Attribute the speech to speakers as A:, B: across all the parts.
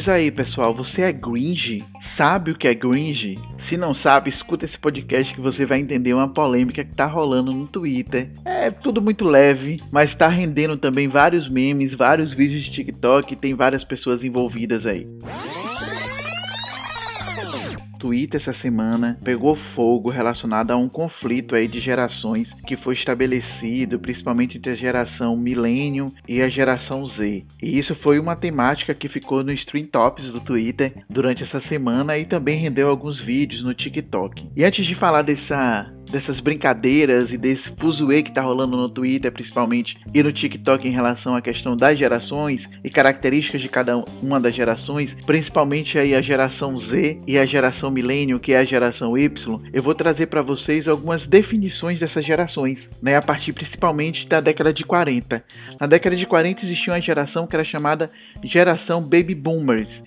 A: Diz aí, pessoal, você é Gringe? Sabe o que é Gringe? Se não sabe, escuta esse podcast que você vai entender uma polêmica que tá rolando no Twitter. É tudo muito leve, mas tá rendendo também vários memes, vários vídeos de TikTok e tem várias pessoas envolvidas aí. Twitter essa semana pegou fogo relacionado a um conflito aí de gerações que foi estabelecido principalmente entre a geração Millennium e a geração Z. E isso foi uma temática que ficou no Stream Tops do Twitter durante essa semana e também rendeu alguns vídeos no TikTok. E antes de falar dessa dessas brincadeiras e desse fuzuê que tá rolando no Twitter, principalmente, e no TikTok em relação à questão das gerações e características de cada uma das gerações, principalmente aí a geração Z e a geração Millennium, que é a geração Y, eu vou trazer para vocês algumas definições dessas gerações, né, a partir principalmente da década de 40. Na década de 40 existia uma geração que era chamada geração Baby Boomers,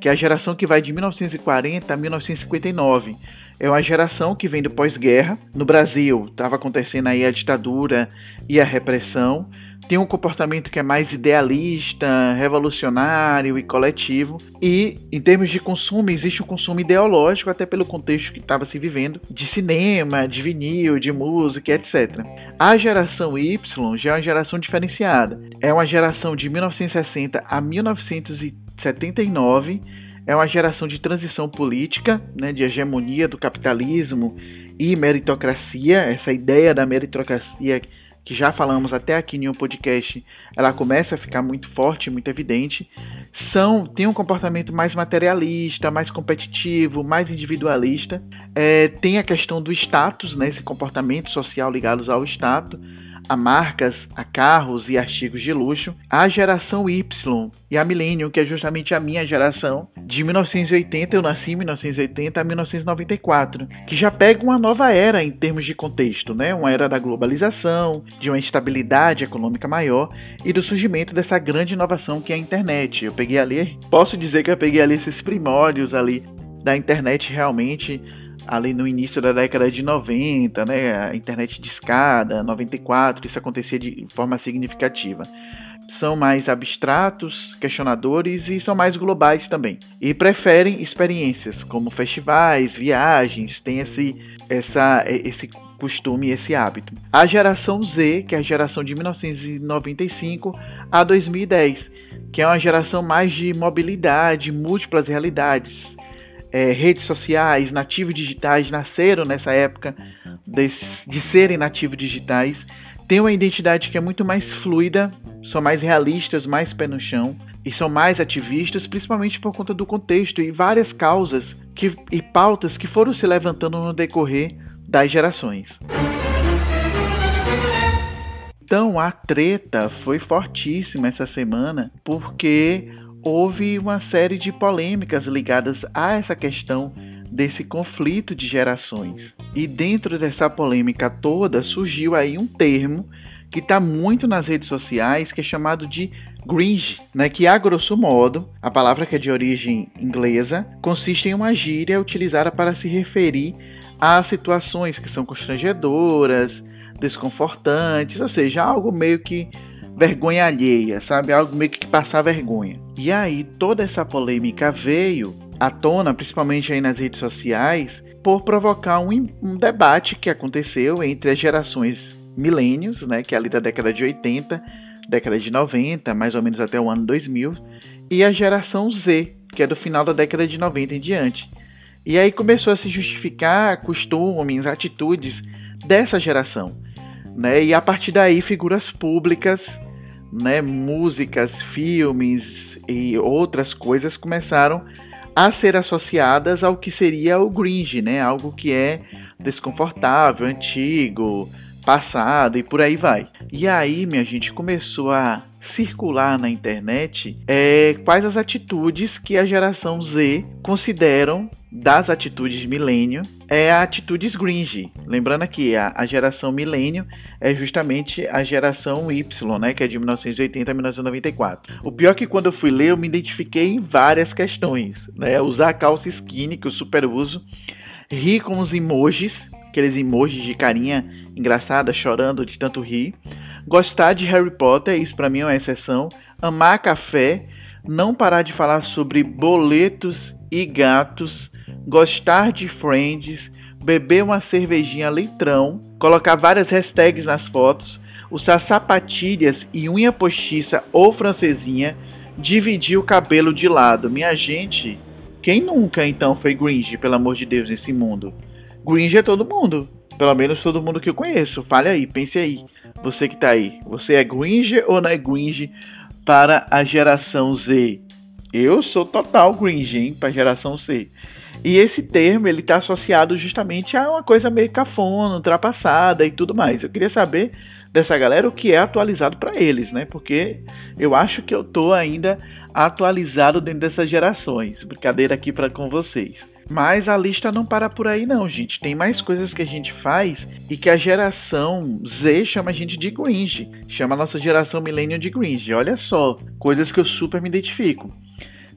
A: que é a geração que vai de 1940 a 1959 é uma geração que vem do pós-guerra. No Brasil, estava acontecendo aí a ditadura e a repressão. Tem um comportamento que é mais idealista, revolucionário e coletivo. E, em termos de consumo, existe um consumo ideológico, até pelo contexto que estava se vivendo, de cinema, de vinil, de música, etc. A geração Y já é uma geração diferenciada. É uma geração de 1960 a 1979 é uma geração de transição política, né, de hegemonia do capitalismo e meritocracia. Essa ideia da meritocracia que já falamos até aqui em um podcast, ela começa a ficar muito forte, muito evidente. São tem um comportamento mais materialista, mais competitivo, mais individualista. É, tem a questão do status, né, esse comportamento social ligados ao status a marcas, a carros e artigos de luxo, a geração Y e a Millennium, que é justamente a minha geração, de 1980, eu nasci em 1980 a 1994, que já pega uma nova era em termos de contexto, né? Uma era da globalização, de uma estabilidade econômica maior e do surgimento dessa grande inovação que é a internet. Eu peguei ali, posso dizer que eu peguei ali esses primórdios ali da internet realmente ali no início da década de 90, né, a internet de escada, 94, isso acontecia de forma significativa. São mais abstratos, questionadores e são mais globais também. E preferem experiências como festivais, viagens, tem esse, essa, esse costume, esse hábito. A geração Z, que é a geração de 1995 a 2010, que é uma geração mais de mobilidade, múltiplas realidades, é, redes sociais, nativos digitais nasceram nessa época de, de serem nativos digitais, têm uma identidade que é muito mais fluida, são mais realistas, mais pé no chão e são mais ativistas, principalmente por conta do contexto e várias causas que, e pautas que foram se levantando no decorrer das gerações. Então a treta foi fortíssima essa semana porque houve uma série de polêmicas ligadas a essa questão desse conflito de gerações. E dentro dessa polêmica toda surgiu aí um termo que está muito nas redes sociais, que é chamado de Gringe, né, que a grosso modo, a palavra que é de origem inglesa, consiste em uma gíria utilizada para se referir a situações que são constrangedoras, desconfortantes, ou seja, algo meio que vergonha alheia, sabe? Algo meio que passar vergonha. E aí toda essa polêmica veio à tona, principalmente aí nas redes sociais, por provocar um, um debate que aconteceu entre as gerações milênios, né, que é ali da década de 80, década de 90, mais ou menos até o ano 2000, e a geração Z, que é do final da década de 90 em diante. E aí começou a se justificar costumes, atitudes dessa geração. Né? E a partir daí, figuras públicas né, músicas, filmes e outras coisas começaram a ser associadas ao que seria o Gringe, né? Algo que é desconfortável, antigo, passado e por aí vai. E aí, minha gente, começou a circular na internet é quais as atitudes que a geração Z consideram das atitudes milênio é a atitudes Gringe. Lembrando aqui, a, a geração milênio é justamente a geração Y, né, que é de 1980 a 1994. O pior é que quando eu fui ler, eu me identifiquei em várias questões, né? Usar calça skinny, que eu super uso, rir com os emojis, aqueles emojis de carinha engraçada, chorando de tanto rir, gostar de Harry Potter, isso para mim é uma exceção, amar café, não parar de falar sobre boletos e gatos, gostar de Friends, beber uma cervejinha litrão, colocar várias hashtags nas fotos, usar sapatilhas e unha postiça ou francesinha, dividir o cabelo de lado. Minha gente, quem nunca então foi Gringe, pelo amor de Deus, nesse mundo? Gringe é todo mundo. Pelo menos todo mundo que eu conheço. Fale aí, pense aí. Você que tá aí. Você é Gringe ou não é Gringe para a geração Z? Eu sou total Gringe, hein, para a geração C. E esse termo ele está associado justamente a uma coisa meio cafona, ultrapassada e tudo mais. Eu queria saber dessa galera o que é atualizado para eles, né? Porque eu acho que eu tô ainda atualizado dentro dessas gerações. Brincadeira aqui para com vocês. Mas a lista não para por aí não, gente. Tem mais coisas que a gente faz e que a geração Z chama a gente de cringe. Chama a nossa geração millennial de cringe. Olha só, coisas que eu super me identifico.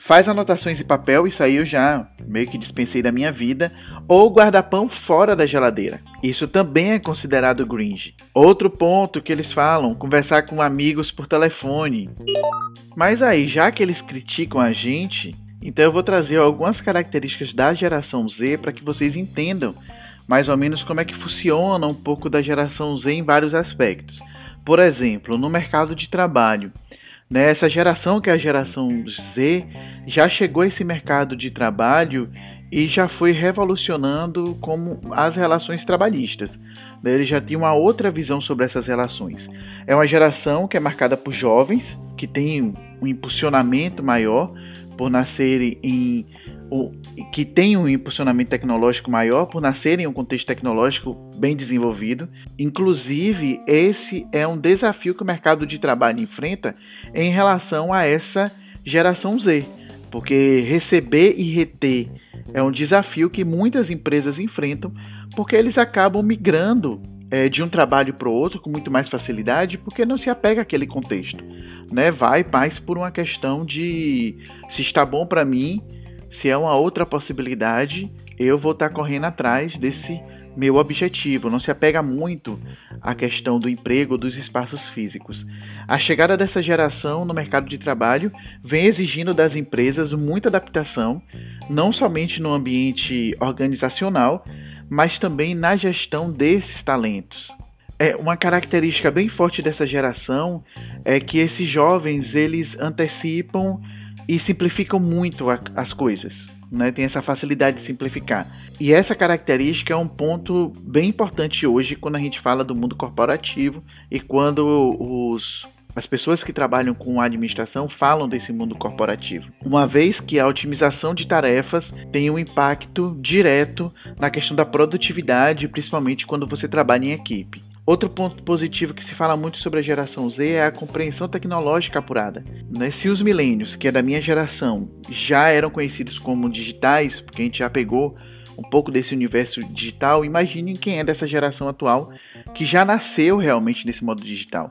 A: Faz anotações em papel, isso aí eu já meio que dispensei da minha vida. Ou guarda-pão fora da geladeira. Isso também é considerado cringe. Outro ponto que eles falam, conversar com amigos por telefone. Mas aí, já que eles criticam a gente, então eu vou trazer algumas características da geração Z para que vocês entendam mais ou menos como é que funciona um pouco da geração Z em vários aspectos. Por exemplo, no mercado de trabalho. Né, essa geração que é a geração Z já chegou a esse mercado de trabalho e já foi revolucionando como as relações trabalhistas. Né, ele já tinha uma outra visão sobre essas relações. É uma geração que é marcada por jovens, que tem um impulsionamento maior, por nascerem em o, que tem um impulsionamento tecnológico maior por nascerem em um contexto tecnológico bem desenvolvido. Inclusive, esse é um desafio que o mercado de trabalho enfrenta em relação a essa geração Z, porque receber e reter é um desafio que muitas empresas enfrentam, porque eles acabam migrando é, de um trabalho para o outro com muito mais facilidade, porque não se apega àquele contexto né, vai mais por uma questão de se está bom para mim, se é uma outra possibilidade, eu vou estar tá correndo atrás desse meu objetivo. Não se apega muito à questão do emprego, dos espaços físicos. A chegada dessa geração no mercado de trabalho vem exigindo das empresas muita adaptação, não somente no ambiente organizacional, mas também na gestão desses talentos. É, uma característica bem forte dessa geração é que esses jovens eles antecipam e simplificam muito a, as coisas. Né? Tem essa facilidade de simplificar. E essa característica é um ponto bem importante hoje quando a gente fala do mundo corporativo e quando os as pessoas que trabalham com administração falam desse mundo corporativo, uma vez que a otimização de tarefas tem um impacto direto na questão da produtividade, principalmente quando você trabalha em equipe. Outro ponto positivo que se fala muito sobre a geração Z é a compreensão tecnológica apurada. Né? Se os milênios, que é da minha geração, já eram conhecidos como digitais, porque a gente já pegou um pouco desse universo digital, imaginem quem é dessa geração atual que já nasceu realmente nesse modo digital.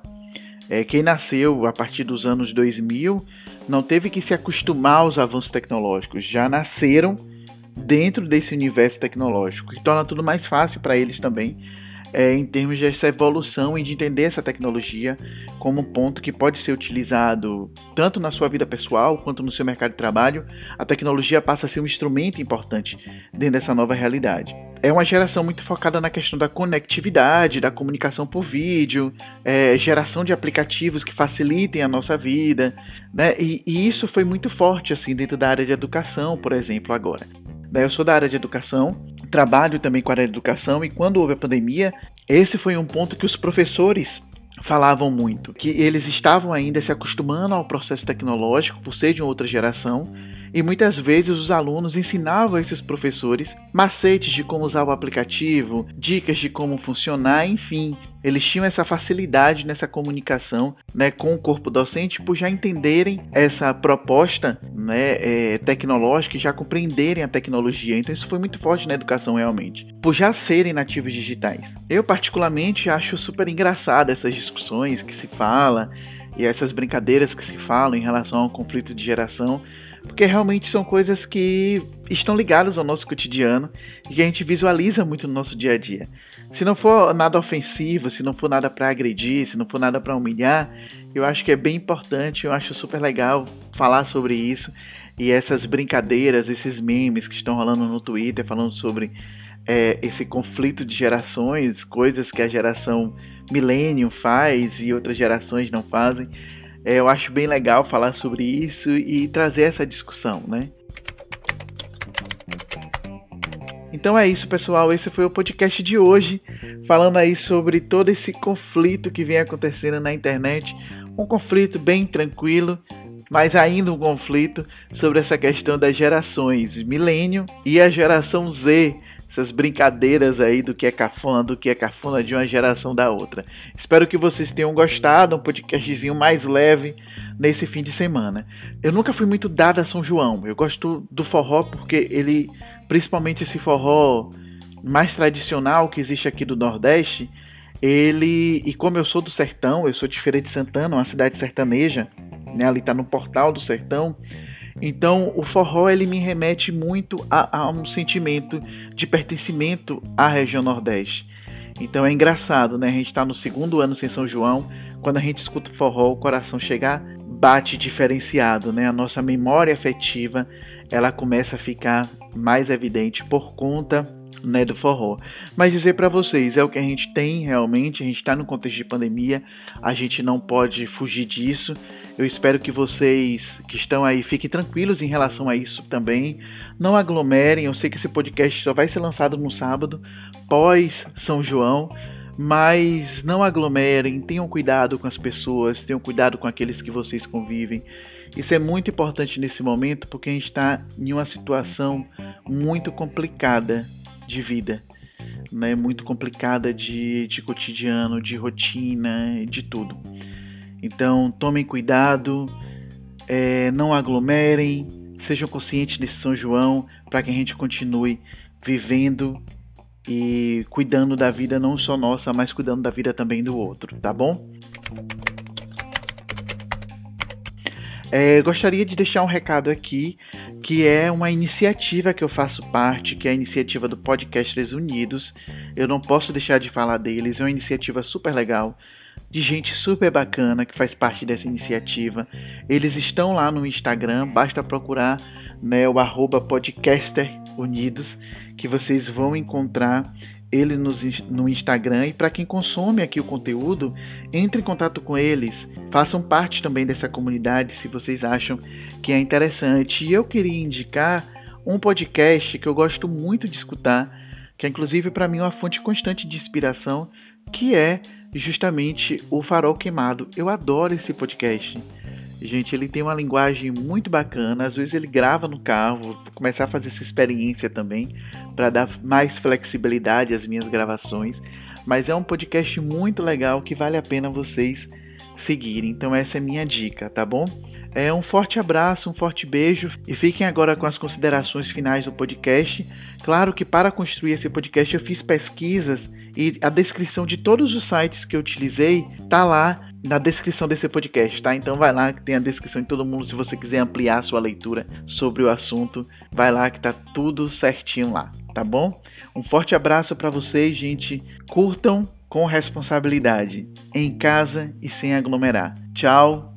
A: É, quem nasceu a partir dos anos 2000 não teve que se acostumar aos avanços tecnológicos, já nasceram dentro desse universo tecnológico, que torna tudo mais fácil para eles também é, em termos dessa evolução e de entender essa tecnologia como um ponto que pode ser utilizado tanto na sua vida pessoal quanto no seu mercado de trabalho. A tecnologia passa a ser um instrumento importante dentro dessa nova realidade. É uma geração muito focada na questão da conectividade, da comunicação por vídeo, é, geração de aplicativos que facilitem a nossa vida, né? E, e isso foi muito forte assim dentro da área de educação, por exemplo, agora. Eu sou da área de educação, trabalho também com a área de educação e quando houve a pandemia, esse foi um ponto que os professores falavam muito, que eles estavam ainda se acostumando ao processo tecnológico por ser de outra geração e muitas vezes os alunos ensinavam esses professores macetes de como usar o aplicativo, dicas de como funcionar, enfim. eles tinham essa facilidade nessa comunicação né, com o corpo docente por já entenderem essa proposta né, é, tecnológica e já compreenderem a tecnologia. Então isso foi muito forte na educação realmente, por já serem nativos digitais. Eu particularmente acho super engraçado essas discussões que se fala e essas brincadeiras que se falam em relação ao conflito de geração, porque realmente são coisas que estão ligadas ao nosso cotidiano e que a gente visualiza muito no nosso dia a dia. Se não for nada ofensivo, se não for nada para agredir, se não for nada para humilhar, eu acho que é bem importante, eu acho super legal falar sobre isso e essas brincadeiras, esses memes que estão rolando no Twitter falando sobre é, esse conflito de gerações, coisas que a geração milênio faz e outras gerações não fazem. É, eu acho bem legal falar sobre isso e trazer essa discussão, né? Então é isso, pessoal. Esse foi o podcast de hoje, falando aí sobre todo esse conflito que vem acontecendo na internet. Um conflito bem tranquilo, mas ainda um conflito sobre essa questão das gerações milênio e a geração Z, essas brincadeiras aí do que é cafona, do que é cafona de uma geração da outra. Espero que vocês tenham gostado, um podcastzinho mais leve nesse fim de semana. Eu nunca fui muito dado a São João. Eu gosto do forró porque ele, principalmente esse forró mais tradicional que existe aqui do Nordeste, ele e como eu sou do sertão, eu sou de Feira de Santana, uma cidade sertaneja, né, ali tá no portal do sertão. Então, o forró ele me remete muito a, a um sentimento de pertencimento à região Nordeste. Então é engraçado, né? A gente está no segundo ano sem São João, quando a gente escuta forró, o coração chega bate diferenciado, né? A nossa memória afetiva, ela começa a ficar mais evidente por conta né, do forró. Mas dizer para vocês, é o que a gente tem realmente, a gente está no contexto de pandemia, a gente não pode fugir disso. Eu espero que vocês que estão aí fiquem tranquilos em relação a isso também. Não aglomerem, eu sei que esse podcast só vai ser lançado no sábado, pós São João. Mas não aglomerem, tenham cuidado com as pessoas, tenham cuidado com aqueles que vocês convivem. Isso é muito importante nesse momento porque a gente está em uma situação muito complicada de vida, né? Muito complicada de, de cotidiano, de rotina, de tudo. Então tomem cuidado, é, não aglomerem, sejam conscientes desse São João para que a gente continue vivendo e cuidando da vida não só nossa, mas cuidando da vida também do outro, tá bom? É, gostaria de deixar um recado aqui, que é uma iniciativa que eu faço parte, que é a iniciativa do Podcasters Unidos. Eu não posso deixar de falar deles, é uma iniciativa super legal, de gente super bacana que faz parte dessa iniciativa. Eles estão lá no Instagram, basta procurar né, o arroba podcaster unidos, que vocês vão encontrar ele no, no Instagram e para quem consome aqui o conteúdo, entre em contato com eles, façam parte também dessa comunidade se vocês acham que é interessante. E eu queria indicar um podcast que eu gosto muito de escutar, que é inclusive para mim uma fonte constante de inspiração, que é justamente o Farol Queimado. Eu adoro esse podcast. Gente, ele tem uma linguagem muito bacana. Às vezes ele grava no carro, vou começar a fazer essa experiência também para dar mais flexibilidade às minhas gravações. Mas é um podcast muito legal que vale a pena vocês seguirem. Então essa é minha dica, tá bom? É um forte abraço, um forte beijo e fiquem agora com as considerações finais do podcast. Claro que para construir esse podcast eu fiz pesquisas e a descrição de todos os sites que eu utilizei tá lá na descrição desse podcast, tá? Então vai lá que tem a descrição de todo mundo. Se você quiser ampliar a sua leitura sobre o assunto, vai lá que tá tudo certinho lá, tá bom? Um forte abraço para vocês, gente. Curtam com responsabilidade, em casa e sem aglomerar. Tchau.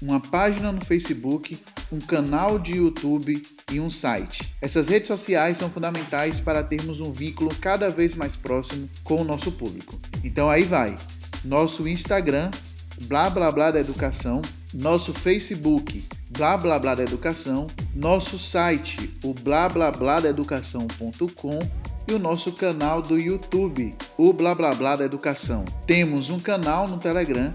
A: uma página no Facebook, um canal de YouTube e um site. Essas redes sociais são fundamentais para termos um vínculo cada vez mais próximo com o nosso público. Então aí vai. Nosso Instagram, Blá Blá Blá da Educação, nosso Facebook, Blá Blá Blá da Educação, nosso site, o blá blá blá da educação.com e o nosso canal do YouTube, o Blá Blá Blá da Educação. Temos um canal no Telegram